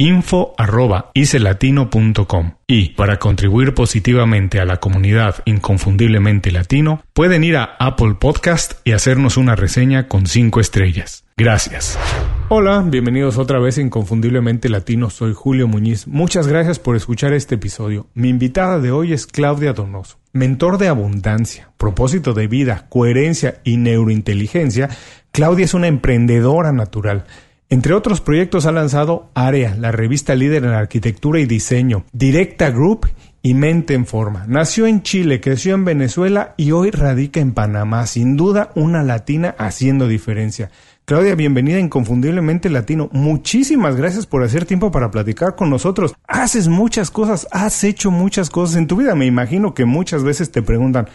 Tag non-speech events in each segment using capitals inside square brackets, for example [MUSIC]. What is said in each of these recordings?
info.icelatino.com y para contribuir positivamente a la comunidad inconfundiblemente latino pueden ir a Apple Podcast y hacernos una reseña con 5 estrellas. Gracias. Hola, bienvenidos otra vez a Inconfundiblemente Latino, soy Julio Muñiz. Muchas gracias por escuchar este episodio. Mi invitada de hoy es Claudia Donoso, mentor de abundancia, propósito de vida, coherencia y neurointeligencia. Claudia es una emprendedora natural entre otros proyectos ha lanzado AREA, la revista líder en arquitectura y diseño, Directa Group y Mente en Forma. Nació en Chile, creció en Venezuela y hoy radica en Panamá. Sin duda, una latina haciendo diferencia. Claudia, bienvenida a Inconfundiblemente Latino. Muchísimas gracias por hacer tiempo para platicar con nosotros. Haces muchas cosas, has hecho muchas cosas en tu vida. Me imagino que muchas veces te preguntan,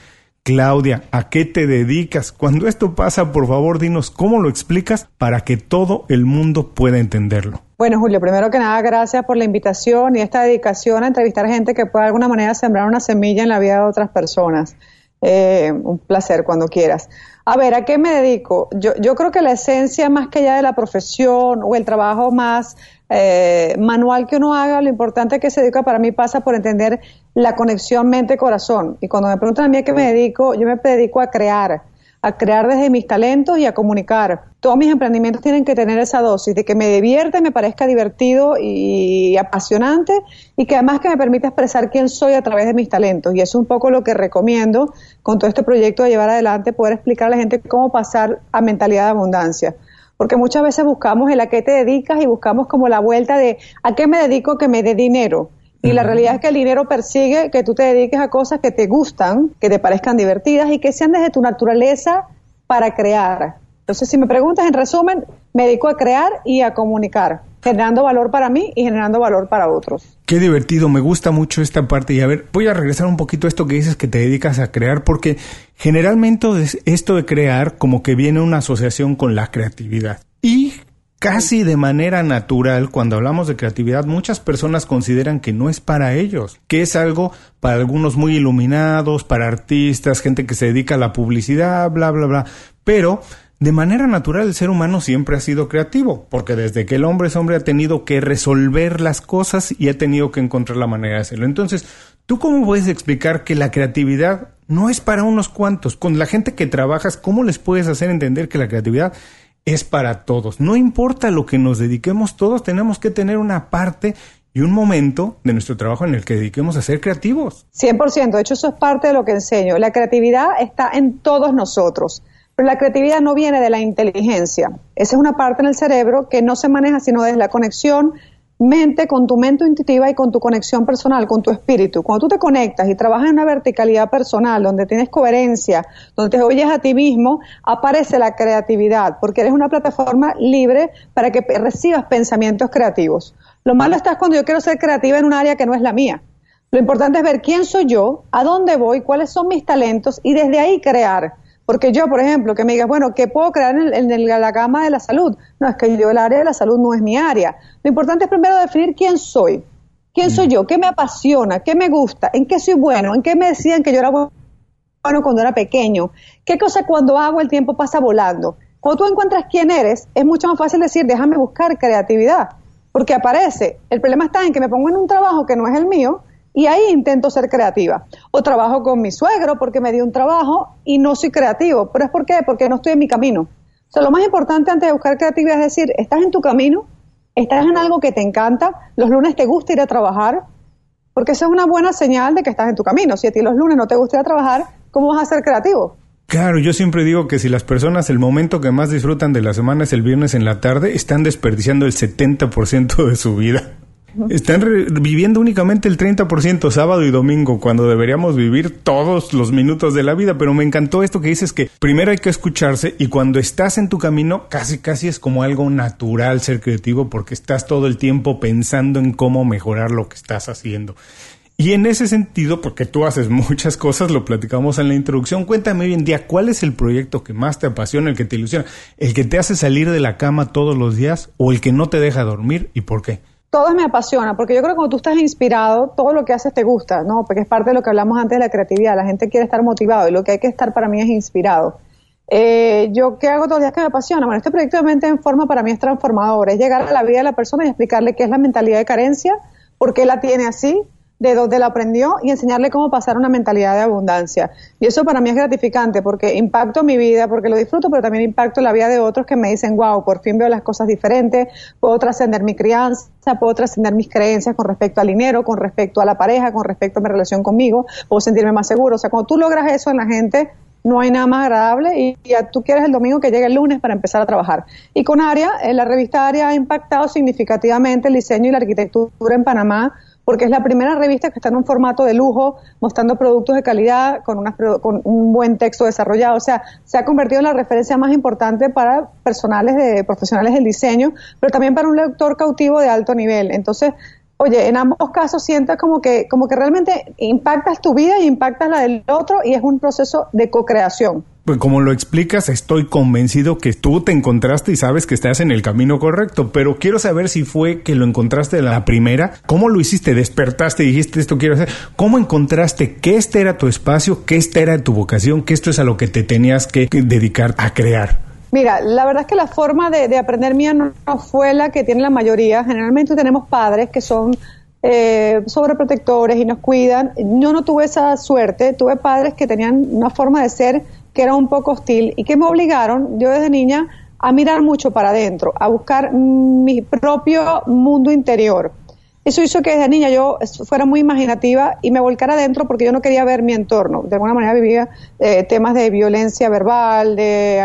Claudia, ¿a qué te dedicas? Cuando esto pasa, por favor, dinos cómo lo explicas para que todo el mundo pueda entenderlo. Bueno, Julio, primero que nada, gracias por la invitación y esta dedicación a entrevistar gente que pueda de alguna manera sembrar una semilla en la vida de otras personas. Eh, un placer cuando quieras. A ver, ¿a qué me dedico? Yo, yo creo que la esencia más que ya de la profesión o el trabajo más eh, manual que uno haga, lo importante que se dedica para mí pasa por entender la conexión mente-corazón. Y cuando me preguntan a mí a qué me dedico, yo me dedico a crear, a crear desde mis talentos y a comunicar. Todos mis emprendimientos tienen que tener esa dosis de que me divierte, me parezca divertido y apasionante y que además que me permita expresar quién soy a través de mis talentos. Y eso es un poco lo que recomiendo con todo este proyecto de llevar adelante, poder explicar a la gente cómo pasar a mentalidad de abundancia porque muchas veces buscamos el a qué te dedicas y buscamos como la vuelta de a qué me dedico que me dé dinero. Y la realidad es que el dinero persigue que tú te dediques a cosas que te gustan, que te parezcan divertidas y que sean desde tu naturaleza para crear. Entonces, si me preguntas en resumen, me dedico a crear y a comunicar, generando valor para mí y generando valor para otros. Qué divertido, me gusta mucho esta parte. Y a ver, voy a regresar un poquito a esto que dices que te dedicas a crear, porque generalmente esto de crear como que viene una asociación con la creatividad. Y casi de manera natural, cuando hablamos de creatividad, muchas personas consideran que no es para ellos, que es algo para algunos muy iluminados, para artistas, gente que se dedica a la publicidad, bla, bla, bla. Pero de manera natural el ser humano siempre ha sido creativo, porque desde que el hombre es hombre ha tenido que resolver las cosas y ha tenido que encontrar la manera de hacerlo. Entonces, ¿tú cómo puedes explicar que la creatividad no es para unos cuantos? Con la gente que trabajas, ¿cómo les puedes hacer entender que la creatividad es para todos? No importa lo que nos dediquemos, todos tenemos que tener una parte y un momento de nuestro trabajo en el que dediquemos a ser creativos. 100%, de hecho eso es parte de lo que enseño. La creatividad está en todos nosotros. Pero la creatividad no viene de la inteligencia. Esa es una parte en el cerebro que no se maneja sino desde la conexión mente con tu mente intuitiva y con tu conexión personal, con tu espíritu. Cuando tú te conectas y trabajas en una verticalidad personal, donde tienes coherencia, donde te oyes a ti mismo, aparece la creatividad, porque eres una plataforma libre para que recibas pensamientos creativos. Lo malo está cuando yo quiero ser creativa en un área que no es la mía. Lo importante es ver quién soy yo, a dónde voy, cuáles son mis talentos y desde ahí crear. Porque yo, por ejemplo, que me digas, bueno, ¿qué puedo crear en, la gama de la salud? No, es que yo el área de la salud no es mi área. Lo importante es primero definir quién soy. ¿Quién soy yo? ¿Qué me apasiona? ¿Qué me gusta? ¿En qué soy bueno? ¿En qué me decían que yo era bueno cuando era pequeño? ¿Qué cosa cuando hago el tiempo pasa volando? Cuando tú encuentras quién eres, es mucho más fácil decir, déjame buscar creatividad, porque aparece. El problema está en que me pongo en un trabajo que no es el mío y ahí intento ser creativa. O trabajo con mi suegro porque me dio un trabajo y no soy creativo. ¿Pero es por qué? Porque no estoy en mi camino. O sea, lo más importante antes de buscar creatividad es decir, estás en tu camino, estás en algo que te encanta, los lunes te gusta ir a trabajar, porque esa es una buena señal de que estás en tu camino. Si a ti los lunes no te gusta ir a trabajar, ¿cómo vas a ser creativo? Claro, yo siempre digo que si las personas el momento que más disfrutan de la semana es el viernes en la tarde, están desperdiciando el 70% de su vida. Están viviendo únicamente el 30% sábado y domingo, cuando deberíamos vivir todos los minutos de la vida. Pero me encantó esto que dices que primero hay que escucharse y cuando estás en tu camino, casi casi es como algo natural ser creativo porque estás todo el tiempo pensando en cómo mejorar lo que estás haciendo. Y en ese sentido, porque tú haces muchas cosas, lo platicamos en la introducción, cuéntame hoy en día cuál es el proyecto que más te apasiona, el que te ilusiona, el que te hace salir de la cama todos los días o el que no te deja dormir y por qué todo me apasiona, porque yo creo que cuando tú estás inspirado, todo lo que haces te gusta, ¿no? Porque es parte de lo que hablamos antes de la creatividad. La gente quiere estar motivado y lo que hay que estar para mí es inspirado. Eh, ¿Yo qué hago todos los días que me apasiona? Bueno, este proyecto de mente en forma para mí es transformador, es llegar a la vida de la persona y explicarle qué es la mentalidad de carencia, por qué la tiene así, de dónde la aprendió y enseñarle cómo pasar una mentalidad de abundancia. Y eso para mí es gratificante porque impacto mi vida, porque lo disfruto, pero también impacto la vida de otros que me dicen, wow, por fin veo las cosas diferentes, puedo trascender mi crianza, puedo trascender mis creencias con respecto al dinero, con respecto a la pareja, con respecto a mi relación conmigo, puedo sentirme más seguro. O sea, cuando tú logras eso en la gente, no hay nada más agradable y ya tú quieres el domingo que llegue el lunes para empezar a trabajar. Y con ARIA, eh, la revista ARIA ha impactado significativamente el diseño y la arquitectura en Panamá porque es la primera revista que está en un formato de lujo, mostrando productos de calidad, con, con un buen texto desarrollado. O sea, se ha convertido en la referencia más importante para personales de, profesionales del diseño, pero también para un lector cautivo de alto nivel. Entonces, oye, en ambos casos sientes como que, como que realmente impactas tu vida y impactas la del otro y es un proceso de co-creación. Pues como lo explicas, estoy convencido que tú te encontraste y sabes que estás en el camino correcto, pero quiero saber si fue que lo encontraste la primera, cómo lo hiciste, despertaste y dijiste esto quiero hacer, cómo encontraste que este era tu espacio, que esta era tu vocación, que esto es a lo que te tenías que dedicar a crear. Mira, la verdad es que la forma de, aprender mía no, fue la que tiene la mayoría. Generalmente tenemos padres que son eh, sobreprotectores y nos cuidan. Yo no tuve esa suerte, tuve padres que tenían una forma de ser que era un poco hostil y que me obligaron, yo desde niña, a mirar mucho para adentro, a buscar mi propio mundo interior. Eso hizo que desde niña yo fuera muy imaginativa y me volcara adentro porque yo no quería ver mi entorno. De alguna manera vivía eh, temas de violencia verbal, de eh,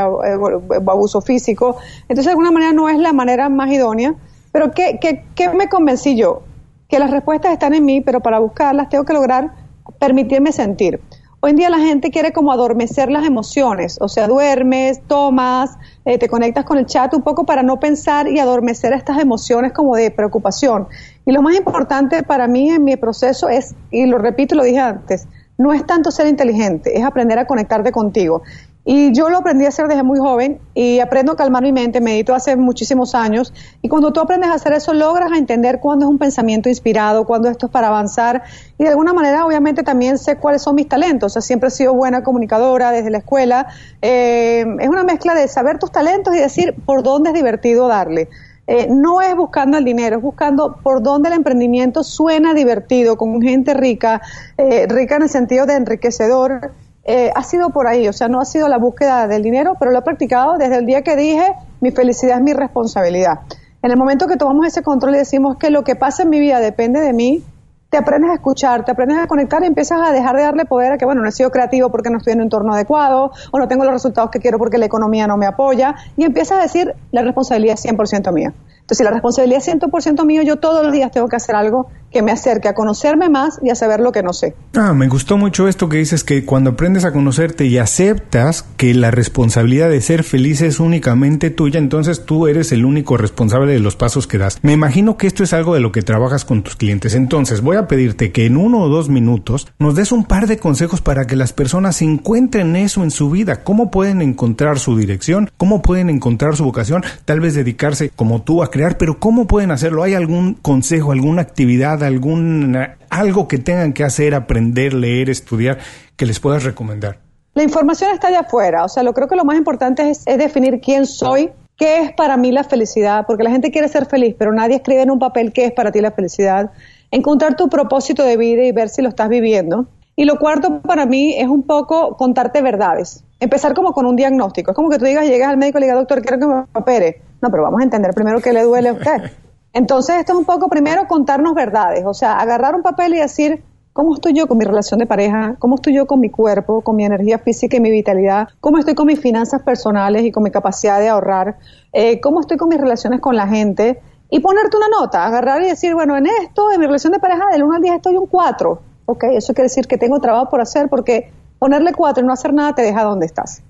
abuso físico. Entonces, de alguna manera no es la manera más idónea. Pero ¿qué, qué, qué me convencí yo? Que las respuestas están en mí, pero para buscarlas tengo que lograr permitirme sentir. Hoy en día la gente quiere como adormecer las emociones, o sea, duermes, tomas, eh, te conectas con el chat un poco para no pensar y adormecer estas emociones como de preocupación. Y lo más importante para mí en mi proceso es, y lo repito, lo dije antes, no es tanto ser inteligente, es aprender a conectarte contigo. Y yo lo aprendí a hacer desde muy joven y aprendo a calmar mi mente, medito hace muchísimos años. Y cuando tú aprendes a hacer eso, logras a entender cuándo es un pensamiento inspirado, cuándo esto es para avanzar. Y de alguna manera, obviamente, también sé cuáles son mis talentos. O sea, siempre he sido buena comunicadora desde la escuela. Eh, es una mezcla de saber tus talentos y decir por dónde es divertido darle. Eh, no es buscando el dinero, es buscando por dónde el emprendimiento suena divertido, con gente rica, eh, rica en el sentido de enriquecedor eh, ha sido por ahí, o sea, no ha sido la búsqueda del dinero, pero lo he practicado desde el día que dije, mi felicidad es mi responsabilidad. En el momento que tomamos ese control y decimos que lo que pasa en mi vida depende de mí, te aprendes a escuchar, te aprendes a conectar y empiezas a dejar de darle poder a que, bueno, no he sido creativo porque no estoy en un entorno adecuado, o no tengo los resultados que quiero porque la economía no me apoya, y empiezas a decir, la responsabilidad es 100% mía. Entonces, la responsabilidad es 100% mío, yo todos los días tengo que hacer algo que me acerque a conocerme más y a saber lo que no sé. Ah, me gustó mucho esto que dices que cuando aprendes a conocerte y aceptas que la responsabilidad de ser feliz es únicamente tuya, entonces tú eres el único responsable de los pasos que das. Me imagino que esto es algo de lo que trabajas con tus clientes. Entonces, voy a pedirte que en uno o dos minutos nos des un par de consejos para que las personas encuentren eso en su vida. ¿Cómo pueden encontrar su dirección? ¿Cómo pueden encontrar su vocación? Tal vez dedicarse como tú a pero ¿cómo pueden hacerlo? ¿Hay algún consejo, alguna actividad, algún algo que tengan que hacer, aprender, leer, estudiar, que les puedas recomendar? La información está allá afuera, o sea, lo creo que lo más importante es, es definir quién soy, qué es para mí la felicidad, porque la gente quiere ser feliz, pero nadie escribe en un papel qué es para ti la felicidad. Encontrar tu propósito de vida y ver si lo estás viviendo. Y lo cuarto para mí es un poco contarte verdades. Empezar como con un diagnóstico. Es como que tú digas, llegas al médico y le digas, doctor, quiero que me opere. No, pero vamos a entender primero qué le duele a usted. [LAUGHS] Entonces, esto es un poco primero contarnos verdades. O sea, agarrar un papel y decir, ¿Cómo estoy yo con mi relación de pareja? ¿Cómo estoy yo con mi cuerpo, con mi energía física y mi vitalidad? ¿Cómo estoy con mis finanzas personales y con mi capacidad de ahorrar? Eh, ¿Cómo estoy con mis relaciones con la gente? Y ponerte una nota, agarrar y decir, bueno, en esto, en mi relación de pareja, del 1 al 10 estoy un 4. Ok, eso quiere decir que tengo trabajo por hacer porque ponerle 4 y no hacer nada te deja donde estás.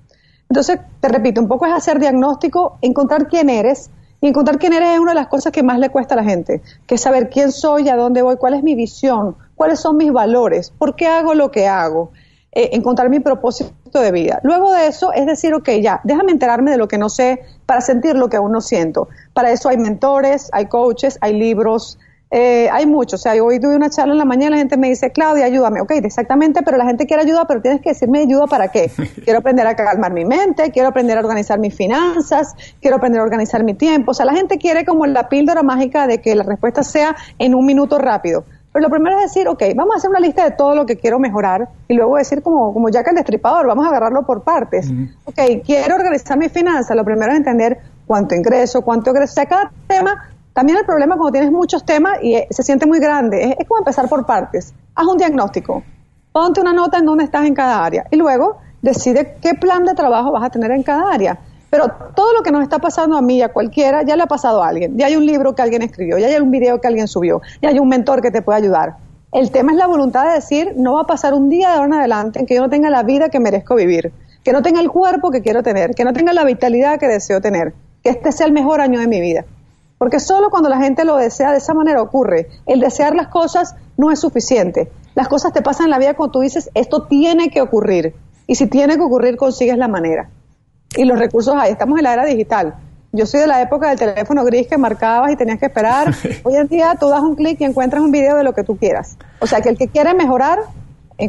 Entonces, te repito, un poco es hacer diagnóstico, encontrar quién eres, y encontrar quién eres es una de las cosas que más le cuesta a la gente, que es saber quién soy, a dónde voy, cuál es mi visión, cuáles son mis valores, por qué hago lo que hago, eh, encontrar mi propósito de vida. Luego de eso es decir, ok, ya, déjame enterarme de lo que no sé para sentir lo que aún no siento. Para eso hay mentores, hay coaches, hay libros, eh, hay muchos. O sea, hoy tuve una charla en la mañana y la gente me dice, Claudia, ayúdame. Ok, exactamente, pero la gente quiere ayuda, pero tienes que decirme ayuda para qué. [LAUGHS] Quiero aprender a calmar mi mente, quiero aprender a organizar mis finanzas, quiero aprender a organizar mi tiempo. O sea, la gente quiere como la píldora mágica de que la respuesta sea en un minuto rápido. Pero lo primero es decir, ok, vamos a hacer una lista de todo lo que quiero mejorar y luego decir como, como ya que el destripador, vamos a agarrarlo por partes. Ok, quiero organizar mis finanzas. Lo primero es entender cuánto ingreso, cuánto ingreso. O sea, cada tema también el problema cuando tienes muchos temas y eh, se siente muy grande, es, como empezar por partes. Haz un diagnóstico, ponte una nota en dónde estás en cada área y luego decide qué plan de trabajo vas a tener en cada área. Pero todo lo que nos está pasando a mí y a cualquiera ya le ha pasado a alguien. Ya hay un libro que alguien escribió, ya hay un video que alguien subió, ya hay un mentor que te puede ayudar. El tema es la voluntad de decir, no va a pasar un día de ahora en adelante en que yo no tenga la vida que merezco vivir, que no tenga el cuerpo que quiero tener, que no tenga la vitalidad que deseo tener, que este sea el mejor año de mi vida. Porque solo cuando la gente lo desea de esa manera ocurre. El desear las cosas no es suficiente. Las cosas te pasan en la vida cuando tú dices, esto tiene que ocurrir. Y si tiene que ocurrir, consigues la manera. Y los recursos hay. Estamos en la era digital. Yo soy de la época del teléfono gris que marcabas y tenías que esperar. [LAUGHS] Hoy en día tú das un clic y encuentras un video de lo que tú quieras. O sea que el que quiere mejorar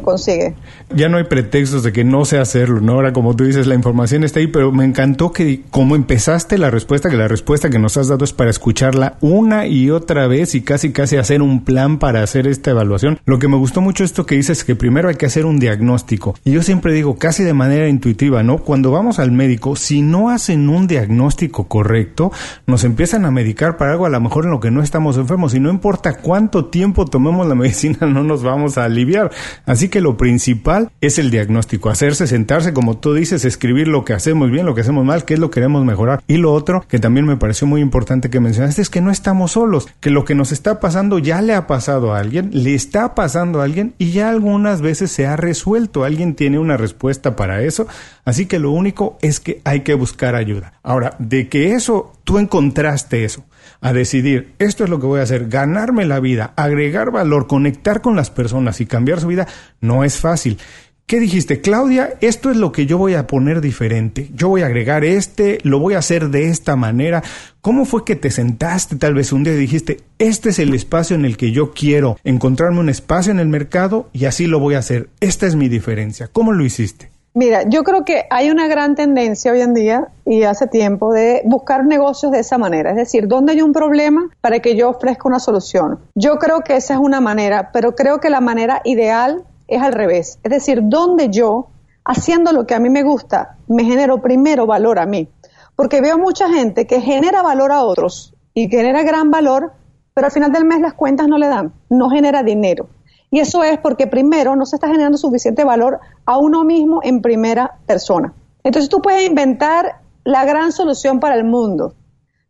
consigue. Ya no hay pretextos de que no sé hacerlo, ¿no? Ahora, como tú dices, la información está ahí, pero me encantó que como empezaste la respuesta, que la respuesta que nos has dado es para escucharla una y otra vez y casi casi hacer un plan para hacer esta evaluación. Lo que me gustó mucho esto que dices es que primero hay que hacer un diagnóstico. Y yo siempre digo, casi de manera intuitiva, ¿no? Cuando vamos al médico, si no hacen un diagnóstico correcto, nos empiezan a medicar para algo a lo mejor en lo que no estamos enfermos y no importa cuánto tiempo tomemos la [LAUGHS] medicina, no nos vamos a aliviar. Así Así que lo principal es el diagnóstico, hacerse, sentarse, como tú dices, escribir lo que hacemos bien, lo que hacemos mal, qué es lo que queremos mejorar. Y lo otro, que también me pareció muy importante que mencionaste, es que no estamos solos, que lo que nos está pasando ya le ha pasado a alguien, le está pasando a alguien y ya algunas veces se ha resuelto. Alguien tiene una respuesta para eso. Así que lo único es que hay que buscar ayuda. Ahora, de que eso, tú encontraste eso, a decidir, esto es lo que voy a hacer, ganarme la vida, agregar valor, conectar con las personas y cambiar su vida, no es fácil. ¿Qué dijiste, Claudia? Esto es lo que yo voy a poner diferente. Yo voy a agregar este, lo voy a hacer de esta manera. ¿Cómo fue que te sentaste tal vez un día y dijiste, este es el espacio en el que yo quiero encontrarme un espacio en el mercado y así lo voy a hacer? Esta es mi diferencia. ¿Cómo lo hiciste? Mira, yo creo que hay una gran tendencia hoy en día y hace tiempo de buscar negocios de esa manera, es decir, ¿dónde hay un problema para que yo ofrezca una solución? Yo creo que esa es una manera, pero creo que la manera ideal es al revés, es decir, donde yo, haciendo lo que a mí me gusta, me genero primero valor a mí, porque veo mucha gente que genera valor a otros y genera gran valor, pero al final del mes las cuentas no le dan, no genera dinero. Y eso es porque primero no se está generando suficiente valor a uno mismo en primera persona. Entonces tú puedes inventar la gran solución para el mundo,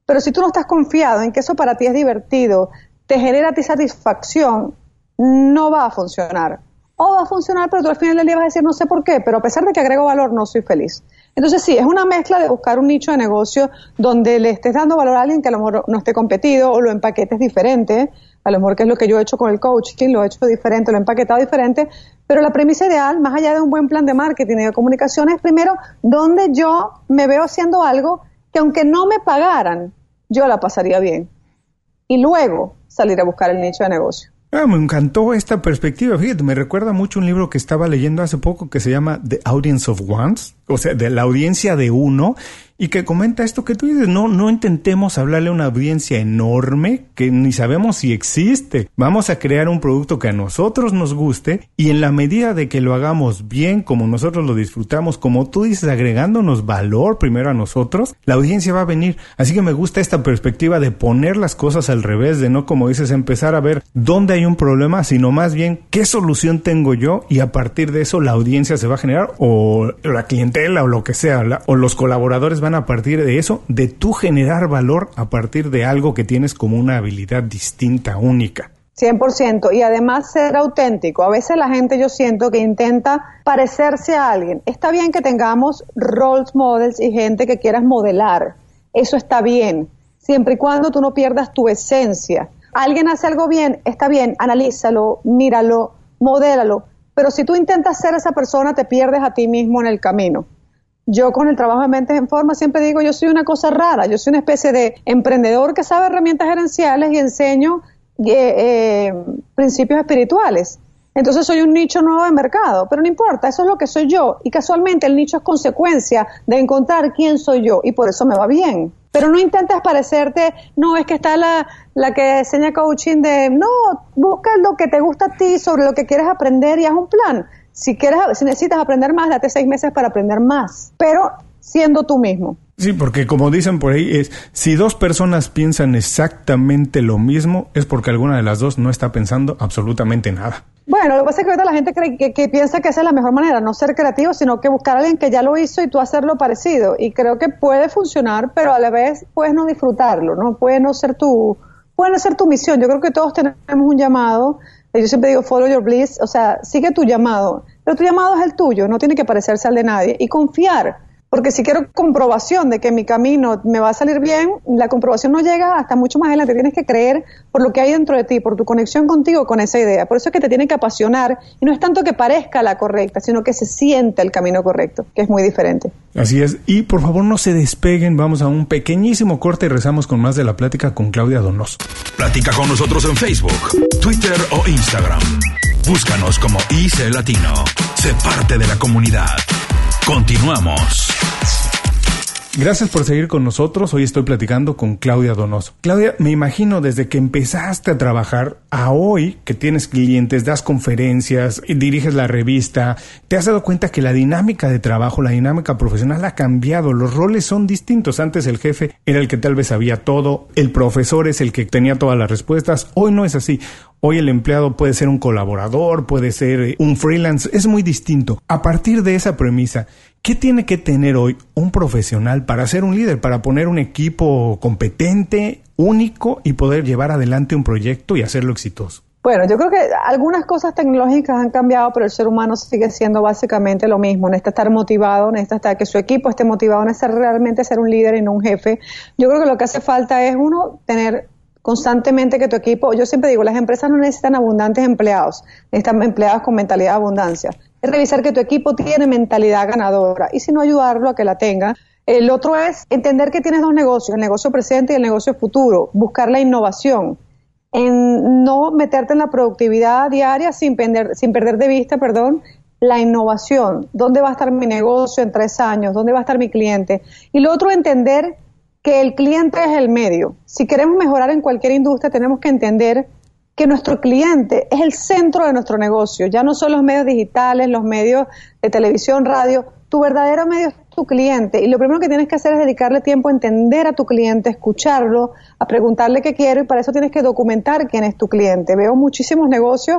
pero si tú no estás confiado en que eso para ti es divertido, te genera ti satisfacción, no va a funcionar. O va a funcionar, pero tú al final del día vas a decir no sé por qué, pero a pesar de que agrego valor, no soy feliz. Entonces sí, es una mezcla de buscar un nicho de negocio donde le estés dando valor a alguien que a lo mejor no esté competido o lo empaquetes diferente, a lo mejor que es lo que yo he hecho con el coaching, lo he hecho diferente, lo he empaquetado diferente, pero la premisa ideal, más allá de un buen plan de marketing y de comunicación, es primero donde yo me veo haciendo algo que aunque no me pagaran, yo la pasaría bien. Y luego salir a buscar el nicho de negocio. Ah, me encantó esta perspectiva. Fíjate, me recuerda mucho un libro que estaba leyendo hace poco que se llama The Audience of Ones, o sea, de la audiencia de uno, y que comenta esto que tú dices, no, no intentemos hablarle a una audiencia enorme que ni sabemos si existe. Vamos a crear un producto que a nosotros nos guste y en la medida de que lo hagamos bien, como nosotros lo disfrutamos, como tú dices, agregándonos valor primero a nosotros, la audiencia va a venir. Así que me gusta esta perspectiva de poner las cosas al revés, de no como dices, empezar a ver dónde hay un problema, sino más bien qué solución tengo yo y a partir de eso la audiencia se va a generar o la clientela o lo que sea, o los colaboradores van a partir de eso, de tú generar valor a partir de algo que tienes como una habilidad distinta, única. 100%. Y además ser auténtico. A veces la gente yo siento que intenta parecerse a alguien. Está bien que tengamos roles models y gente que quieras modelar. Eso está bien. Siempre y cuando tú no pierdas tu esencia. Alguien hace algo bien, está bien, analízalo, míralo, modélalo. Pero si tú intentas ser esa persona, te pierdes a ti mismo en el camino. Yo con el trabajo de mentes en forma siempre digo, yo soy una cosa rara, yo soy una especie de emprendedor que sabe herramientas gerenciales y enseño eh, eh, principios espirituales. Entonces soy un nicho nuevo de mercado, pero no importa, eso es lo que soy yo y casualmente el nicho es consecuencia de encontrar quién soy yo y por eso me va bien. Pero no intentes parecerte, no, es que está la, la que enseña coaching de, no, busca lo que te gusta a ti sobre lo que quieres aprender y haz un plan. Si quieres, si necesitas aprender más, date seis meses para aprender más, pero siendo tú mismo. Sí, porque como dicen por ahí, es si dos personas piensan exactamente lo mismo, es porque alguna de las dos no está pensando absolutamente nada. Bueno, lo que pasa es que ahorita la gente cree que, piensa que esa es la mejor manera, no ser creativo, sino que buscar a alguien que ya lo hizo y tú hacerlo parecido. Y creo que puede funcionar, pero a la vez puedes no disfrutarlo, ¿no? Puede no ser tu, puede no ser tu misión. Yo creo que todos tenemos un llamado yo siempre digo follow your bliss, o sea, sigue tu llamado, pero tu llamado es el tuyo, no tiene que parecerse al de nadie y confiar porque si quiero comprobación de que mi camino me va a salir bien, la comprobación no llega hasta mucho más adelante. Tienes que creer por lo que hay dentro de ti, por tu conexión contigo con esa idea. Por eso es que te tiene que apasionar y no es tanto que parezca la correcta, sino que se siente el camino correcto, que es muy diferente. Así es. Y por favor no se despeguen, vamos a un pequeñísimo corte y rezamos con más de la plática con Claudia Donoso. Platica con nosotros en Facebook, Twitter o Instagram. Búscanos como IC Latino. Sé parte de la comunidad. Continuamos. Gracias por seguir con nosotros. Hoy estoy platicando con Claudia Donoso. Claudia, me imagino desde que empezaste a trabajar a hoy que tienes clientes, das conferencias, diriges la revista, te has dado cuenta que la dinámica de trabajo, la dinámica profesional ha cambiado. Los roles son distintos. Antes el jefe era el que tal vez sabía todo, el profesor es el que tenía todas las respuestas. Hoy no es así. Hoy el empleado puede ser un colaborador, puede ser un freelance, es muy distinto. A partir de esa premisa, ¿Qué tiene que tener hoy un profesional para ser un líder, para poner un equipo competente, único y poder llevar adelante un proyecto y hacerlo exitoso? Bueno, yo creo que algunas cosas tecnológicas han cambiado, pero el ser humano sigue siendo básicamente lo mismo. Necesita estar motivado, necesita estar, que su equipo esté motivado, necesita realmente ser un líder y no un jefe. Yo creo que lo que hace falta es, uno, tener constantemente que tu equipo, yo siempre digo, las empresas no necesitan abundantes empleados, necesitan empleados con mentalidad de abundancia es revisar que tu equipo tiene mentalidad ganadora y si no ayudarlo a que la tenga. El otro es entender que tienes dos negocios, el negocio presente y el negocio futuro, buscar la innovación, en no meterte en la productividad diaria sin perder, sin perder de vista, perdón, la innovación, dónde va a estar mi negocio en tres años, dónde va a estar mi cliente. Y lo otro, entender que el cliente es el medio. Si queremos mejorar en cualquier industria, tenemos que entender que nuestro cliente es el centro de nuestro negocio, ya no son los medios digitales, los medios de televisión, radio, tu verdadero medio es tu cliente y lo primero que tienes que hacer es dedicarle tiempo a entender a tu cliente, escucharlo, a preguntarle qué quiero y para eso tienes que documentar quién es tu cliente. Veo muchísimos negocios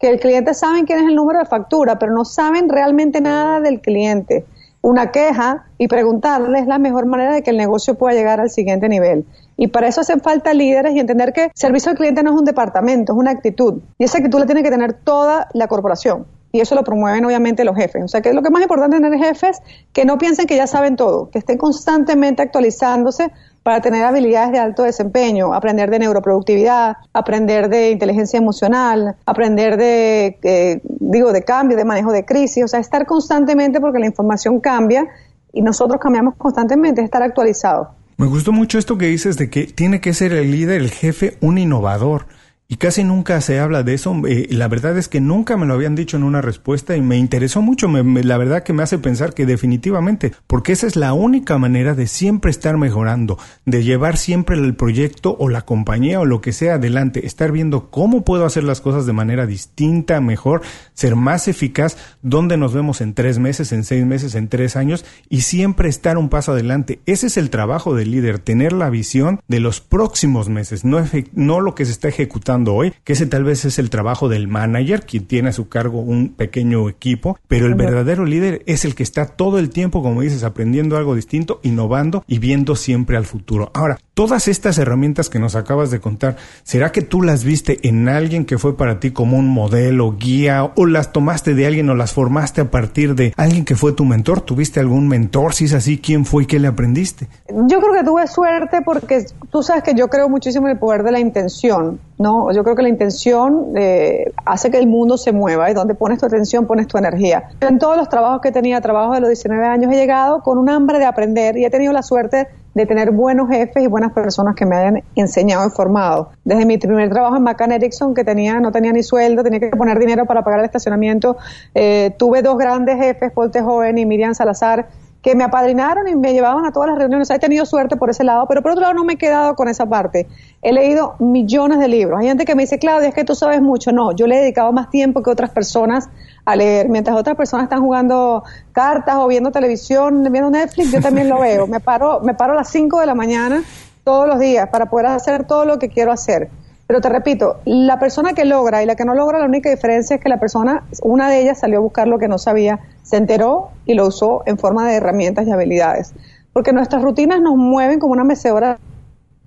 que el cliente sabe quién es el número de factura, pero no saben realmente nada del cliente una queja y preguntarle es la mejor manera de que el negocio pueda llegar al siguiente nivel. Y para eso hacen falta líderes y entender que servicio al cliente no es un departamento, es una actitud. Y esa actitud la tiene que tener toda la corporación. Y eso lo promueven obviamente los jefes. O sea que lo que más importante tener jefes que no piensen que ya saben todo, que estén constantemente actualizándose para tener habilidades de alto desempeño, aprender de neuroproductividad, aprender de inteligencia emocional, aprender de, eh, digo, de cambio, de manejo de crisis, o sea, estar constantemente porque la información cambia y nosotros cambiamos constantemente, estar actualizado. Me gustó mucho esto que dices de que tiene que ser el líder, el jefe, un innovador. Y casi nunca se habla de eso. Eh, la verdad es que nunca me lo habían dicho en una respuesta y me interesó mucho. la verdad que me hace pensar que definitivamente, porque esa es la única manera de siempre estar mejorando, de llevar siempre el proyecto o la compañía o lo que sea adelante, estar viendo cómo puedo hacer las cosas de manera distinta, mejor, ser más eficaz, dónde nos vemos en tres meses, en seis meses, en tres años y siempre estar un paso adelante. Ese es el trabajo del líder, tener la visión de los próximos meses, no, no lo que se está ejecutando hoy, que ese tal vez es el trabajo del manager, quien tiene a su cargo un pequeño equipo, pero el verdadero líder es el que está todo el tiempo, como dices, aprendiendo algo distinto, innovando y viendo siempre al futuro. Ahora, todas estas herramientas que nos acabas de contar, ¿será que tú las viste en alguien que fue para ti como un modelo, guía, o las tomaste de alguien o las formaste a partir de alguien que fue tu mentor? ¿Tuviste algún mentor? Si es así, ¿quién fue y qué le aprendiste? Yo creo que tuve suerte porque tú sabes que yo creo muchísimo en el poder de la intención. No, yo creo que la intención eh, hace que el mundo se mueva y donde pones tu atención pones tu energía. En todos los trabajos que tenía, trabajos de los 19 años, he llegado con un hambre de aprender y he tenido la suerte de tener buenos jefes y buenas personas que me hayan enseñado y formado. Desde mi primer trabajo en McCann Erickson, que tenía, no tenía ni sueldo, tenía que poner dinero para pagar el estacionamiento, eh, tuve dos grandes jefes, Paul Joven y Miriam Salazar, que me apadrinaron y me llevaban a todas las reuniones. He tenido suerte por ese lado, pero por otro lado no me he quedado con esa parte. He leído millones de libros. Hay gente que me dice, Claudia, es que tú sabes mucho. No, yo le he dedicado más tiempo que otras personas a leer. Mientras otras personas están jugando cartas o viendo televisión, viendo Netflix, yo también lo veo. [LAUGHS] Me paro, me paro a las 5 de la mañana todos los días para poder hacer todo lo que quiero hacer. Pero te repito, la persona que logra y la que no logra, la única diferencia es que la persona, una de ellas salió a buscar lo que no sabía, se enteró y lo usó en forma de herramientas y habilidades. Porque nuestras rutinas nos mueven como una mecedora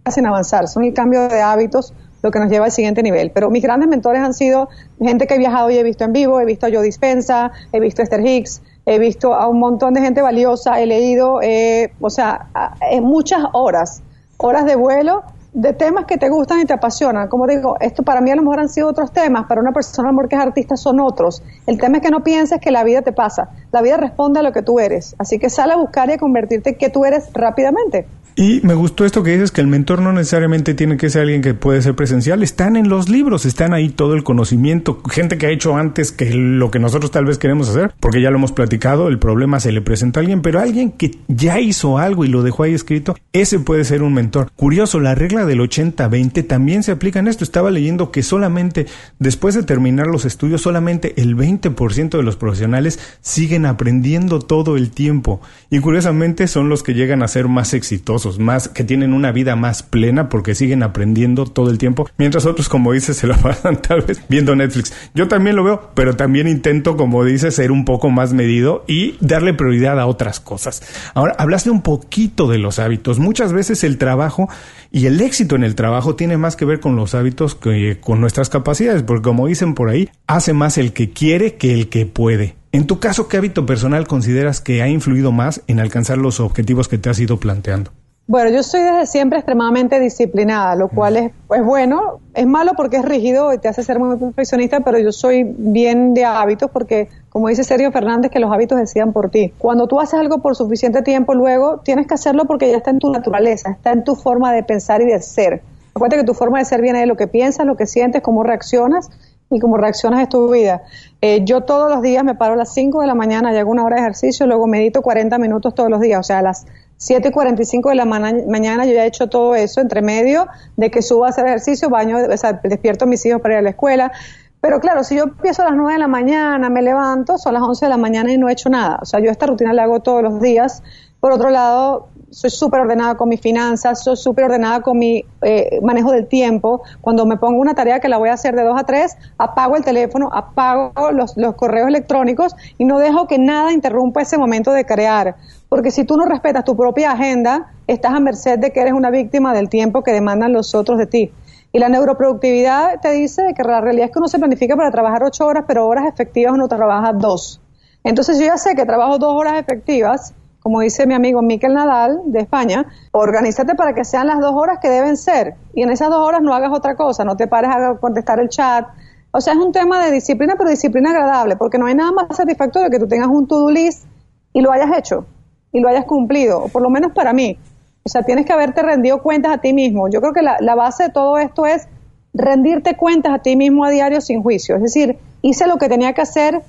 sin avanzar, son el cambio de hábitos lo que nos lleva al siguiente nivel. Pero mis grandes mentores han sido gente que he viajado y he visto en vivo, he visto a Joe Dispensa, he visto a Esther Hicks, he visto a un montón de gente valiosa, he leído, eh, o sea, en muchas horas, horas de vuelo de temas que te gustan y te apasionan. Como digo, esto para mí a lo mejor han sido otros temas, para una persona amor que es artista son otros. El tema es que no pienses que la vida te pasa. La vida responde a lo que tú eres. Así que sale a buscar y a convertirte en que tú eres rápidamente. Y me gustó esto que dices, que el mentor no necesariamente tiene que ser alguien que puede ser presencial, están en los libros, están ahí todo el conocimiento, gente que ha hecho antes que lo que nosotros tal vez queremos hacer, porque ya lo hemos platicado, el problema se le presenta a alguien, pero alguien que ya hizo algo y lo dejó ahí escrito, ese puede ser un mentor. Curioso, la regla del 80-20 también se aplica en esto. Estaba leyendo que solamente después de terminar los estudios, solamente el 20% de los profesionales siguen aprendiendo todo el tiempo. Y curiosamente son los que llegan a ser más exitosos más, que tienen una vida más plena porque siguen aprendiendo todo el tiempo, mientras otros, como dices, se lo [LAUGHS] pasan tal vez viendo Netflix. Yo también lo veo, pero también intento, como dices, ser un poco más medido y darle prioridad a otras cosas. Ahora, hablaste un poquito de los hábitos. Muchas veces el trabajo y el éxito en el trabajo tiene más que ver con los hábitos que con nuestras capacidades, porque como dicen por ahí, hace más el que quiere que el que puede. En tu caso, ¿qué hábito personal consideras que ha influido más en alcanzar los objetivos que te has ido planteando? Bueno, yo soy desde siempre extremadamente disciplinada, lo cual es, es bueno, es malo porque es rígido y te hace ser muy perfeccionista, pero yo soy bien de hábitos porque, como dice Sergio Fernández, que los hábitos decían por ti. Cuando tú haces algo por suficiente tiempo, luego tienes que hacerlo porque ya está en tu naturaleza, está en tu forma de pensar y de ser. Acuérdate que tu forma de ser viene de lo que piensas, lo que sientes, cómo reaccionas y cómo reaccionas es tu vida. Eh, yo todos los días me paro a las 5 de la mañana y hago una hora de ejercicio, luego medito 40 minutos todos los días, o sea, a las 7 y 45 de la mañana yo ya he hecho todo eso, entre medio de que subo a hacer ejercicio, baño, o sea, despierto a mis hijos para ir a la escuela. Pero claro, si yo empiezo a las 9 de la mañana, me levanto, son las 11 de la mañana y no he hecho nada. O sea, yo esta rutina la hago todos los días. Por otro lado, soy súper ordenada con mis finanzas, soy súper ordenada con mi eh, manejo del tiempo. Cuando me pongo una tarea que la voy a hacer de 2 a 3, apago el teléfono, apago los, los correos electrónicos y no dejo que nada interrumpa ese momento de crear. Porque si tú no respetas tu propia agenda, estás a merced de que eres una víctima del tiempo que demandan los otros de ti. Y la neuroproductividad te dice que la realidad es que uno se planifica para trabajar ocho horas, pero horas efectivas uno trabaja dos. Entonces yo ya sé que trabajo dos horas efectivas, como dice mi amigo Miquel Nadal de España, organízate para que sean las dos horas que deben ser. Y en esas dos horas no hagas otra cosa, no te pares a contestar el chat. O sea, es un tema de disciplina, pero disciplina agradable, porque no hay nada más satisfactorio que tú tengas un to-do list y lo hayas hecho y lo hayas cumplido, o por lo menos para mí. O sea, tienes que haberte rendido cuentas a ti mismo. Yo creo que la, base de todo esto es rendirte cuentas a ti mismo a diario sin juicio. Es decir, hice lo que tenía que hacer,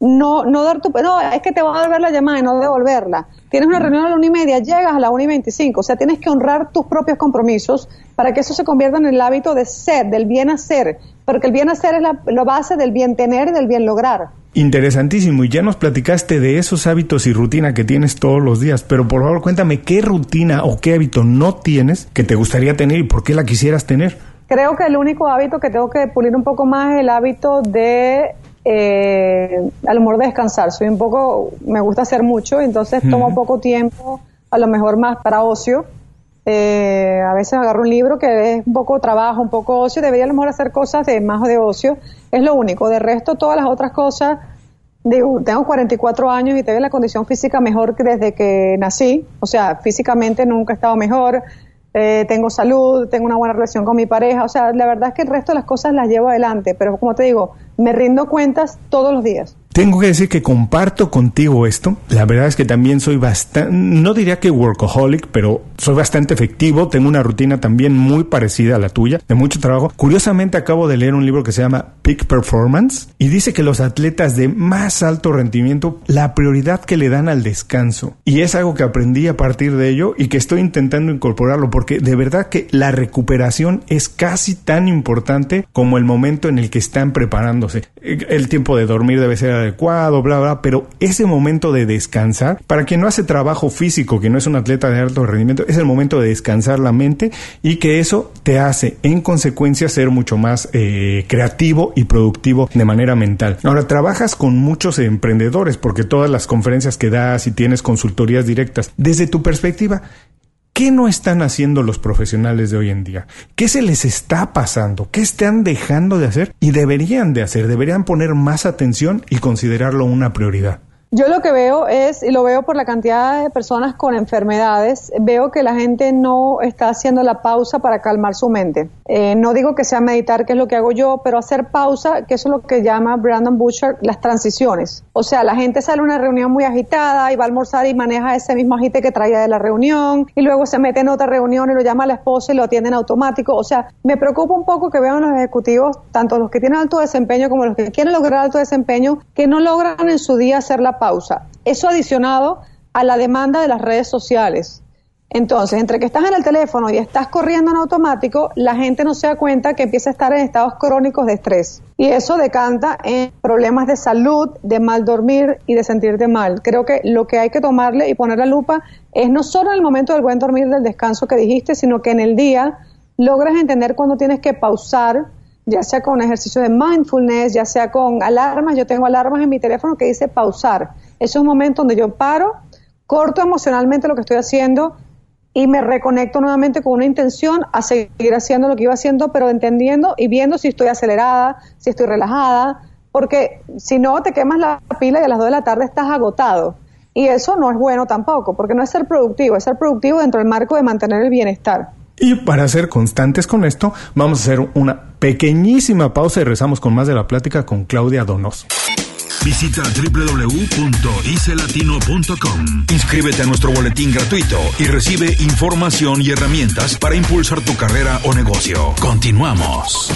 no, no dar tu, no, es que te voy a devolver la llamada y no devolverla. Tienes una reunión a la una y media, llegas a la una y veinticinco. O sea, tienes que honrar tus propios compromisos para que eso se convierta en el hábito de ser, del bien hacer. Porque el bien hacer es la, la base del bien tener y del bien lograr. Interesantísimo, y ya nos platicaste de esos hábitos y rutina que tienes todos los días, pero por favor cuéntame qué rutina o qué hábito no tienes que te gustaría tener y por qué la quisieras tener. Creo que el único hábito que tengo que pulir un poco más es el hábito de eh, a lo mejor descansar. Soy un poco, me gusta hacer mucho, entonces tomo poco tiempo, a lo mejor más para ocio. Eh, a veces agarro un libro que es un poco trabajo, un poco ocio, debería a lo mejor hacer cosas de más de ocio, es lo único. De resto, todas las otras cosas, digo, tengo 44 años y tengo la condición física mejor que desde que nací, o sea, físicamente nunca he estado mejor, eh, tengo salud, tengo una buena relación con mi pareja, o sea, la verdad es que el resto de las cosas las llevo adelante, pero como te digo, me rindo cuentas todos los días. Tengo que decir que comparto contigo esto. La verdad es que también soy bastante, no diría que workaholic, pero soy bastante efectivo. Tengo una rutina también muy parecida a la tuya, de mucho trabajo. Curiosamente acabo de leer un libro que se llama Peak Performance y dice que los atletas de más alto rendimiento, la prioridad que le dan al descanso. Y es algo que aprendí a partir de ello y que estoy intentando incorporarlo porque de verdad que la recuperación es casi tan importante como el momento en el que están preparándose. El tiempo de dormir debe ser adecuado, bla, bla, pero ese momento de descansar, para quien no hace trabajo físico, que no es un atleta de alto rendimiento, es el momento de descansar la mente y que eso te hace, en consecuencia, ser mucho más eh, creativo y productivo de manera mental. Ahora, trabajas con muchos emprendedores porque todas las conferencias que das y tienes consultorías directas, desde tu perspectiva, ¿Qué no están haciendo los profesionales de hoy en día? ¿Qué se les está pasando? ¿Qué están dejando de hacer? Y deberían de hacer, deberían poner más atención y considerarlo una prioridad. Yo lo que veo es, y lo veo por la cantidad de personas con enfermedades, veo que la gente no está haciendo la pausa para calmar su mente. Eh, no digo que sea meditar, que es lo que hago yo, pero hacer pausa, que eso es lo que llama Brandon Butcher las transiciones. O sea, la gente sale a una reunión muy agitada y va a almorzar y maneja ese mismo agite que traía de la reunión y luego se mete en otra reunión y lo llama a la esposa y lo atienden automático. O sea, me preocupa un poco que vean los ejecutivos, tanto los que tienen alto desempeño como los que quieren lograr alto desempeño, que no logran en su día hacer la pausa. Eso adicionado a la demanda de las redes sociales. Entonces, entre que estás en el teléfono y estás corriendo en automático, la gente no se da cuenta que empieza a estar en estados crónicos de estrés. Y eso decanta en problemas de salud, de mal dormir y de sentirte mal. Creo que lo que hay que tomarle y poner la lupa es no solo en el momento del buen dormir, del descanso que dijiste, sino que en el día logres entender cuando tienes que pausar, ya sea con ejercicio de mindfulness, ya sea con alarmas. Yo tengo alarmas en mi teléfono que dice pausar. Es un momento donde yo paro, corto emocionalmente lo que estoy haciendo y me reconecto nuevamente con una intención a seguir haciendo lo que iba haciendo, pero entendiendo y viendo si estoy acelerada, si estoy relajada, porque si no te quemas la pila y a las 2 de la tarde estás agotado. Y eso no es bueno tampoco, porque no es ser productivo, es ser productivo dentro del marco de mantener el bienestar. Y para ser constantes con esto, vamos a hacer una pequeñísima pausa y rezamos con más de la plática con Claudia Donoso. Visita www.icelatino.com. Inscríbete a nuestro boletín gratuito y recibe información y herramientas para impulsar tu carrera o negocio. Continuamos.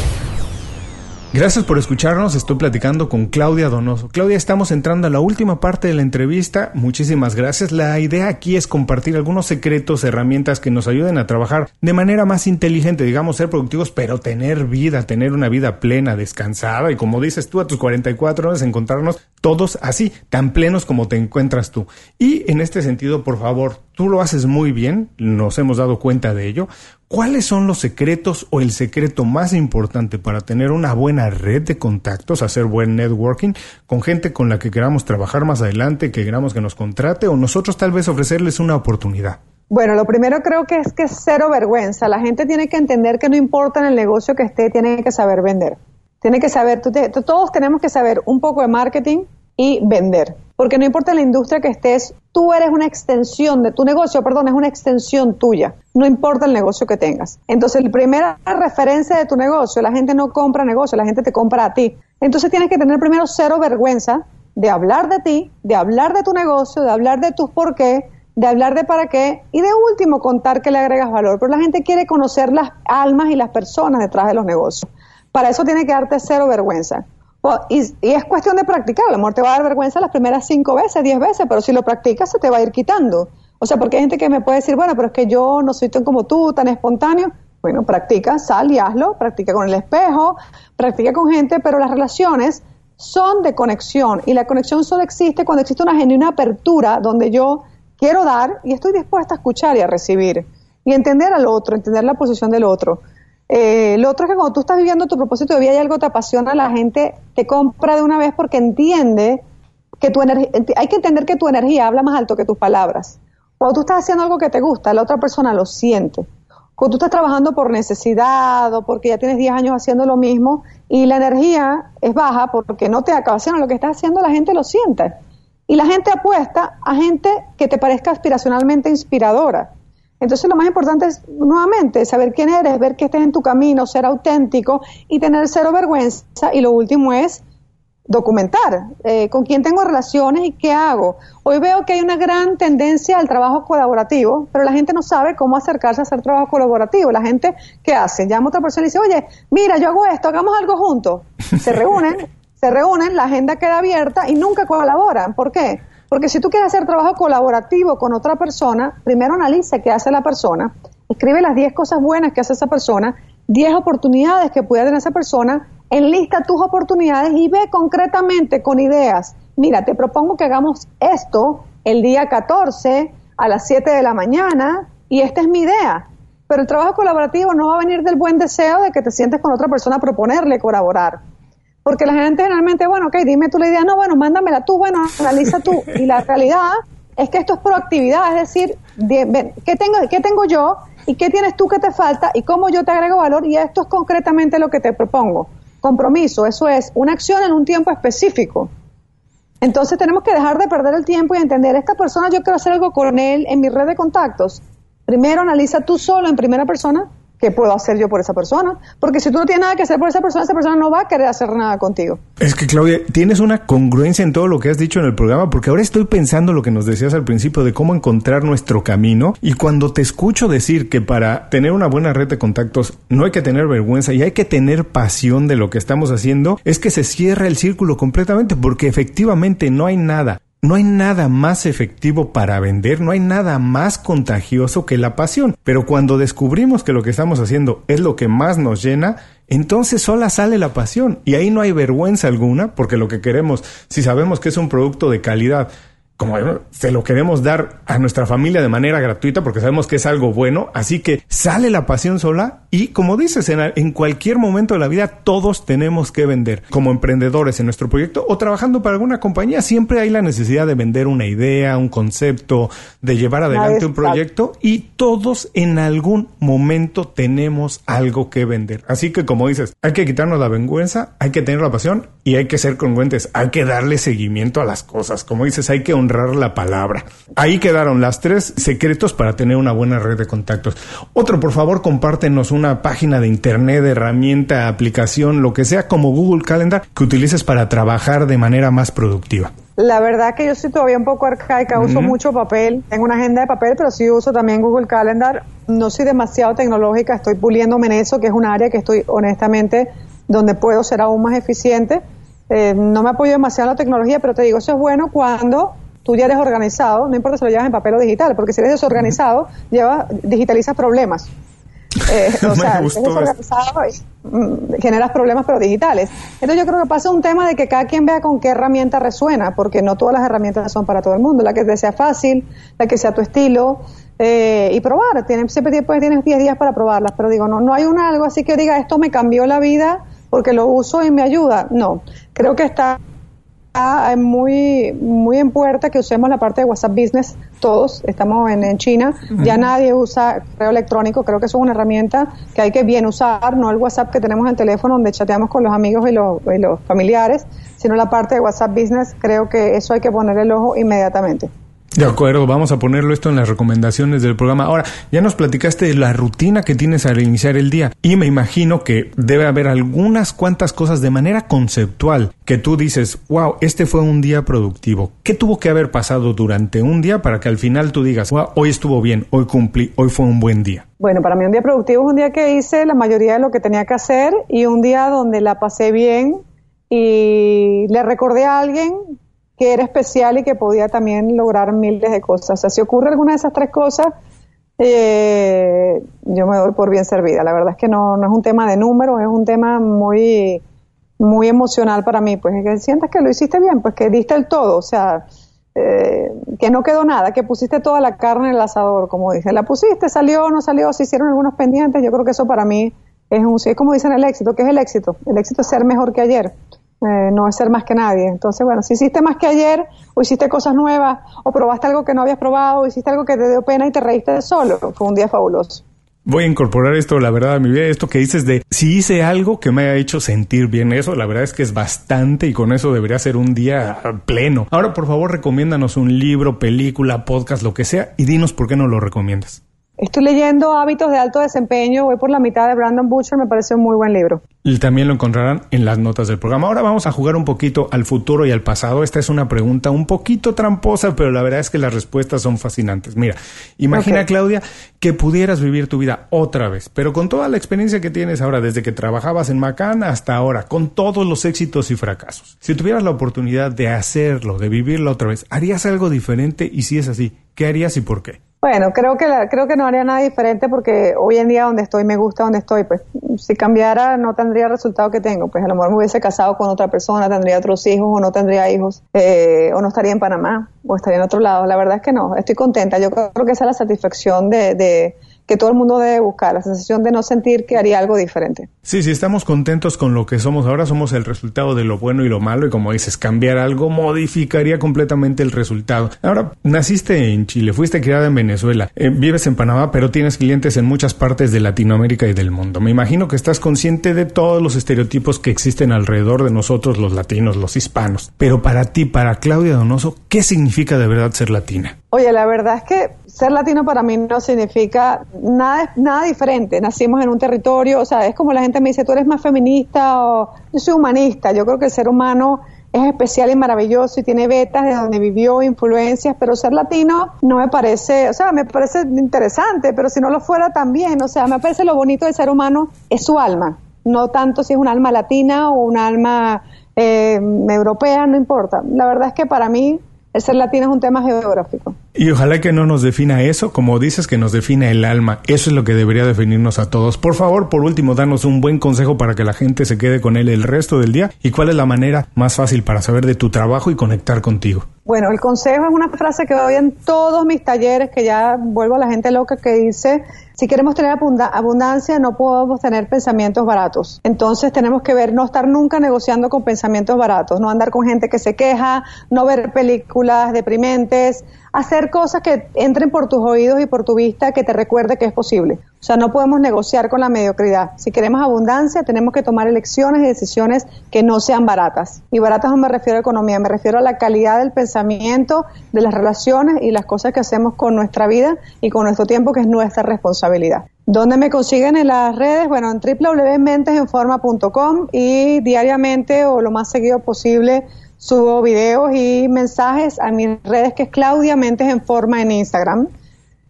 Gracias por escucharnos. Estoy platicando con Claudia Donoso. Claudia, estamos entrando a la última parte de la entrevista. Muchísimas gracias. La idea aquí es compartir algunos secretos, herramientas que nos ayuden a trabajar de manera más inteligente, digamos, ser productivos, pero tener vida, tener una vida plena, descansada y como dices tú, a tus 44 años encontrarnos todos así, tan plenos como te encuentras tú. Y en este sentido, por favor, tú lo haces muy bien, nos hemos dado cuenta de ello. ¿Cuáles son los secretos o el secreto más importante para tener una buena red de contactos, hacer buen networking con gente con la que queramos trabajar más adelante, que queramos que nos contrate o nosotros tal vez ofrecerles una oportunidad? Bueno, lo primero creo que es que es cero vergüenza. La gente tiene que entender que no importa en el negocio que esté, tiene que saber vender. Tiene que saber, todos tenemos que saber un poco de marketing y vender. Porque no importa la industria que estés, tú eres una extensión de tu negocio, perdón, es una extensión tuya. No importa el negocio que tengas. Entonces, la primera referencia de tu negocio, la gente no compra negocio, la gente te compra a ti. Entonces, tienes que tener primero cero vergüenza de hablar de ti, de hablar de tu negocio, de hablar de tus por qué, de hablar de para qué y de último contar que le agregas valor. Pero la gente quiere conocer las almas y las personas detrás de los negocios. Para eso tiene que darte cero vergüenza. Y, es cuestión de practicar. A amor te va a dar vergüenza las primeras cinco veces, diez veces, pero si lo practicas se te va a ir quitando. O sea, porque hay gente que me puede decir, bueno, pero es que yo no soy tan como tú, tan espontáneo. Bueno, practica, sal y hazlo, practica con el espejo, practica con gente, pero las relaciones son de conexión y la conexión solo existe cuando existe una genuina apertura donde yo quiero dar y estoy dispuesta a escuchar y a recibir y entender al otro, entender la posición del otro. Eh, lo otro es que cuando tú estás viviendo tu propósito de vida y algo te apasiona, la gente te compra de una vez porque entiende que tu energía, hay que entender que tu energía habla más alto que tus palabras. Cuando tú estás haciendo algo que te gusta, la otra persona lo siente. Cuando tú estás trabajando por necesidad o porque ya tienes 10 años haciendo lo mismo y la energía es baja porque no te apasiona lo que estás haciendo, la gente lo siente. Y la gente apuesta a gente que te parezca aspiracionalmente inspiradora. Entonces lo más importante es nuevamente saber quién eres, ver que estés en tu camino, ser auténtico y tener cero vergüenza. Y lo último es documentar eh, con quién tengo relaciones y qué hago. Hoy veo que hay una gran tendencia al trabajo colaborativo, pero la gente no sabe cómo acercarse a hacer trabajo colaborativo. La gente, ¿qué hace? Llama a otra persona y dice, oye, mira, yo hago esto, hagamos algo juntos. [LAUGHS] Se reúnen, se reúnen, la agenda queda abierta y nunca colaboran. ¿Por qué? Porque si tú quieres hacer trabajo colaborativo con otra persona, primero analice qué hace la persona, escribe las 10 cosas buenas que hace esa persona, 10 oportunidades que puede tener esa persona, enlista tus oportunidades y ve concretamente con ideas. Mira, te propongo que hagamos esto el día 14 a las 7 de la mañana y esta es mi idea. Pero el trabajo colaborativo no va a venir del buen deseo de que te sientes con otra persona a proponerle colaborar. Porque la gente generalmente, bueno, ok, dime tú la idea, no, bueno, mándamela tú, bueno, analiza tú. [LAUGHS] Y la realidad es que esto es proactividad, es decir, ¿qué, tengo, ¿qué tengo yo y qué tienes tú que te falta y cómo yo te agrego valor? Y esto es concretamente lo que te propongo. Compromiso, eso es una acción en un tiempo específico. Entonces tenemos que dejar de perder el tiempo y entender, esta persona yo quiero hacer algo con él en mi red de contactos. Primero analiza tú solo en primera persona ¿qué puedo hacer yo por esa persona? Porque si tú no tienes nada que hacer por esa persona, esa persona no va a querer hacer nada contigo. Es que, Claudia, tienes una congruencia en todo lo que has dicho en el programa, porque ahora estoy pensando lo que nos decías al principio de cómo encontrar nuestro camino. Y cuando te escucho decir que para tener una buena red de contactos no hay que tener vergüenza y hay que tener pasión de lo que estamos haciendo, es que se cierra el círculo completamente, porque efectivamente no hay nada no hay nada más efectivo para vender, no hay nada más contagioso que la pasión. Pero cuando descubrimos que lo que estamos haciendo es lo que más nos llena, entonces sola sale la pasión. Y ahí no hay vergüenza alguna, porque lo que queremos, si sabemos que es un producto de calidad, como se lo queremos dar a nuestra familia de manera gratuita porque sabemos que es algo bueno, así que sale la pasión sola y como dices, en, en, cualquier momento de la vida todos tenemos que vender. Como emprendedores en nuestro proyecto o trabajando para alguna compañía, siempre hay la necesidad de vender una idea, un concepto, de llevar adelante un proyecto y todos en algún momento tenemos algo que vender. Así que como dices, hay que quitarnos la vergüenza, hay que tener la pasión y hay que ser congruentes, hay que darle seguimiento a las cosas. Como dices, hay que honrar la palabra. Ahí quedaron las tres secretos para tener una buena red de contactos. Otro, por favor, compártenos una página de internet, herramienta, aplicación, lo que sea como Google Calendar que utilices para trabajar de manera más productiva. La verdad que yo soy todavía un poco arcaica, uso mucho papel, tengo una agenda de papel, pero sí uso también Google Calendar. No soy demasiado tecnológica, estoy puliéndome en eso, que es un área que estoy honestamente donde puedo ser aún más eficiente. Eh, no me apoyo demasiado en la tecnología, pero te digo, eso es bueno cuando tú ya eres organizado, no importa si lo llevas en papel o digital, porque si eres desorganizado, lleva, digitalizas problemas. [LAUGHS] Eh, o sea, eres desorganizado y mm, generas problemas pero digitales. Entonces yo creo que pasa un tema de que cada quien vea con qué herramienta resuena, porque no todas las herramientas son para todo el mundo. La que te sea fácil, la que sea tu estilo, eh, y probar. Tienes, siempre tienes 10 días para probarlas, pero digo, no, no hay un algo así que diga esto me cambió la vida porque lo uso y me ayuda. No, creo que está muy, muy en puerta que usemos la parte de WhatsApp Business todos, estamos en, China, ya nadie usa correo electrónico, creo que eso es una herramienta que hay que bien usar, no el WhatsApp que tenemos en el teléfono donde chateamos con los amigos y los, y los familiares, sino la parte de WhatsApp Business, creo que eso hay que poner el ojo inmediatamente. De acuerdo, vamos a ponerlo esto en las recomendaciones del programa. Ahora, ya nos platicaste de la rutina que tienes al iniciar el día y me imagino que debe haber algunas cuantas cosas de manera conceptual que tú dices, wow, este fue un día productivo. ¿Qué tuvo que haber pasado durante un día para que al final tú digas, wow, hoy estuvo bien, hoy cumplí, hoy fue un buen día? Bueno, para mí un día productivo es un día que hice la mayoría de lo que tenía que hacer y un día donde la pasé bien y le recordé a alguien que era especial y que podía también lograr miles de cosas. O sea, si ocurre alguna de esas tres cosas, eh, yo me doy por bien servida. La verdad es que no, no es un tema de números, es un tema muy, muy emocional para mí. Pues que sientas que lo hiciste bien, pues que diste el todo. O sea, eh, que no quedó nada, que pusiste toda la carne en el asador, como dije. La pusiste, salió, no salió, se hicieron algunos pendientes. Yo creo que eso para mí es un, es como dicen el éxito. ¿Qué es el éxito? El éxito es ser mejor que ayer. Eh, no es ser más que nadie. Entonces, bueno, si hiciste más que ayer, o hiciste cosas nuevas, o probaste algo que no habías probado, o hiciste algo que te dio pena y te reíste de solo, fue un día fabuloso. Voy a incorporar esto, la verdad, a mi vida, esto que dices de si hice algo que me haya hecho sentir bien, eso la verdad es que es bastante y con eso debería ser un día pleno. Ahora, por favor, recomiéndanos un libro, película, podcast, lo que sea, y dinos por qué no lo recomiendas. Estoy leyendo Hábitos de Alto Desempeño, voy por la mitad de Brandon Butcher, me parece un muy buen libro. Y también lo encontrarán en las notas del programa. Ahora vamos a jugar un poquito al futuro y al pasado. Esta es una pregunta un poquito tramposa, pero la verdad es que las respuestas son fascinantes. Mira, imagina, Claudia, que pudieras vivir tu vida otra vez, pero con toda la experiencia que tienes ahora, desde que trabajabas en Macan hasta ahora, con todos los éxitos y fracasos. Si tuvieras la oportunidad de hacerlo, de vivirlo otra vez, ¿harías algo diferente? Y si es así, ¿qué harías y por qué? Bueno, creo que creo que no haría nada diferente porque hoy en día donde estoy me gusta donde estoy. Pues si cambiara no tendría el resultado que tengo. Pues a lo mejor me hubiese casado con otra persona, tendría otros hijos o no tendría hijos, eh, o no estaría en Panamá o estaría en otro lado. La verdad es que no, estoy contenta. Yo creo que esa es la satisfacción de, de que todo el mundo debe buscar, la sensación de no sentir que haría algo diferente. Sí, sí, estamos contentos con lo que somos ahora, somos el resultado de lo bueno y lo malo, y como dices, cambiar algo modificaría completamente el resultado. Ahora, naciste en Chile, fuiste criada en Venezuela, eh, vives en Panamá, pero tienes clientes en muchas partes de Latinoamérica y del mundo. Me imagino que estás consciente de todos los estereotipos que existen alrededor de nosotros, los latinos, los hispanos. Pero para ti, para Claudia Donoso, ¿qué significa de verdad ser latina? Oye, la verdad es que ser latino para mí no significa nada, nada diferente. Nacimos en un territorio, o sea, es como la gente me dice, tú eres más feminista o yo soy humanista. Yo creo que el ser humano es especial y maravilloso y tiene vetas de donde vivió, influencias, pero ser latino no me parece, o sea, me parece interesante, pero si no lo fuera también, o sea, me parece lo bonito del ser humano es su alma, no tanto si es un alma latina o un alma eh, europea, no importa. La verdad es que para mí el ser latino es un tema geográfico. Y ojalá que no nos defina eso, como dices, que nos defina el alma. Eso es lo que debería definirnos a todos. Por favor, por último, danos un buen consejo para que la gente se quede con él el resto del día. ¿Y cuál es la manera más fácil para saber de tu trabajo y conectar contigo? Bueno, el consejo es una frase que doy en todos mis talleres, que ya vuelvo a la gente loca que dice, si queremos tener abundancia, no podemos tener pensamientos baratos. Entonces tenemos que ver, no estar nunca negociando con pensamientos baratos, no andar con gente que se queja, no ver películas deprimentes, hacer cosas que entren por tus oídos y por tu vista que te recuerde que es posible. O sea, no podemos negociar con la mediocridad. Si queremos abundancia, tenemos que tomar elecciones y decisiones que no sean baratas. Y baratas no me refiero a economía, me refiero a la calidad del pensamiento, de las relaciones y las cosas que hacemos con nuestra vida y con nuestro tiempo, que es nuestra responsabilidad. ¿Dónde me consiguen en las redes? Bueno, en www.mentesenforma.com y diariamente o lo más seguido posible subo videos y mensajes a mis redes que es Claudia Mentes en Forma en Instagram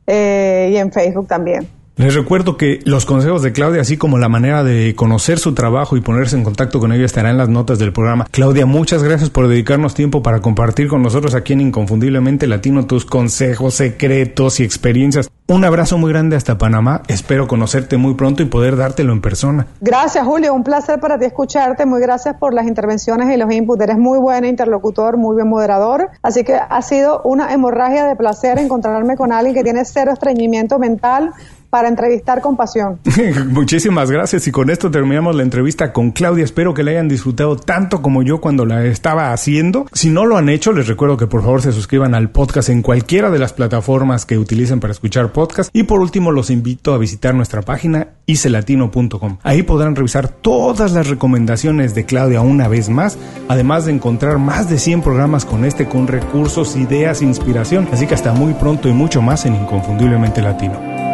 eh, y en Facebook también. Les recuerdo que los consejos de Claudia, así como la manera de conocer su trabajo y ponerse en contacto con ella, estará en las notas del programa. Claudia, muchas gracias por dedicarnos tiempo para compartir con nosotros aquí en Inconfundiblemente Latino tus consejos, secretos y experiencias. Un abrazo muy grande hasta Panamá. Espero conocerte muy pronto y poder dártelo en persona. Gracias, Julio. Un placer para ti escucharte. Muy gracias por las intervenciones y los inputs. Eres muy buen interlocutor, muy buen moderador. Así que ha sido una hemorragia de placer encontrarme con alguien que tiene cero estreñimiento mental para entrevistar con pasión. [LAUGHS] Muchísimas gracias y con esto terminamos la entrevista con Claudia. Espero que la hayan disfrutado tanto como yo cuando la estaba haciendo. Si no lo han hecho, les recuerdo que por favor se suscriban al podcast en cualquiera de las plataformas que utilicen para escuchar podcast. Y por último, los invito a visitar nuestra página icelatino.com. Ahí podrán revisar todas las recomendaciones de Claudia una vez más, además de encontrar más de 100 programas con este con recursos, ideas, inspiración. Así que hasta muy pronto y mucho más en Inconfundiblemente Latino.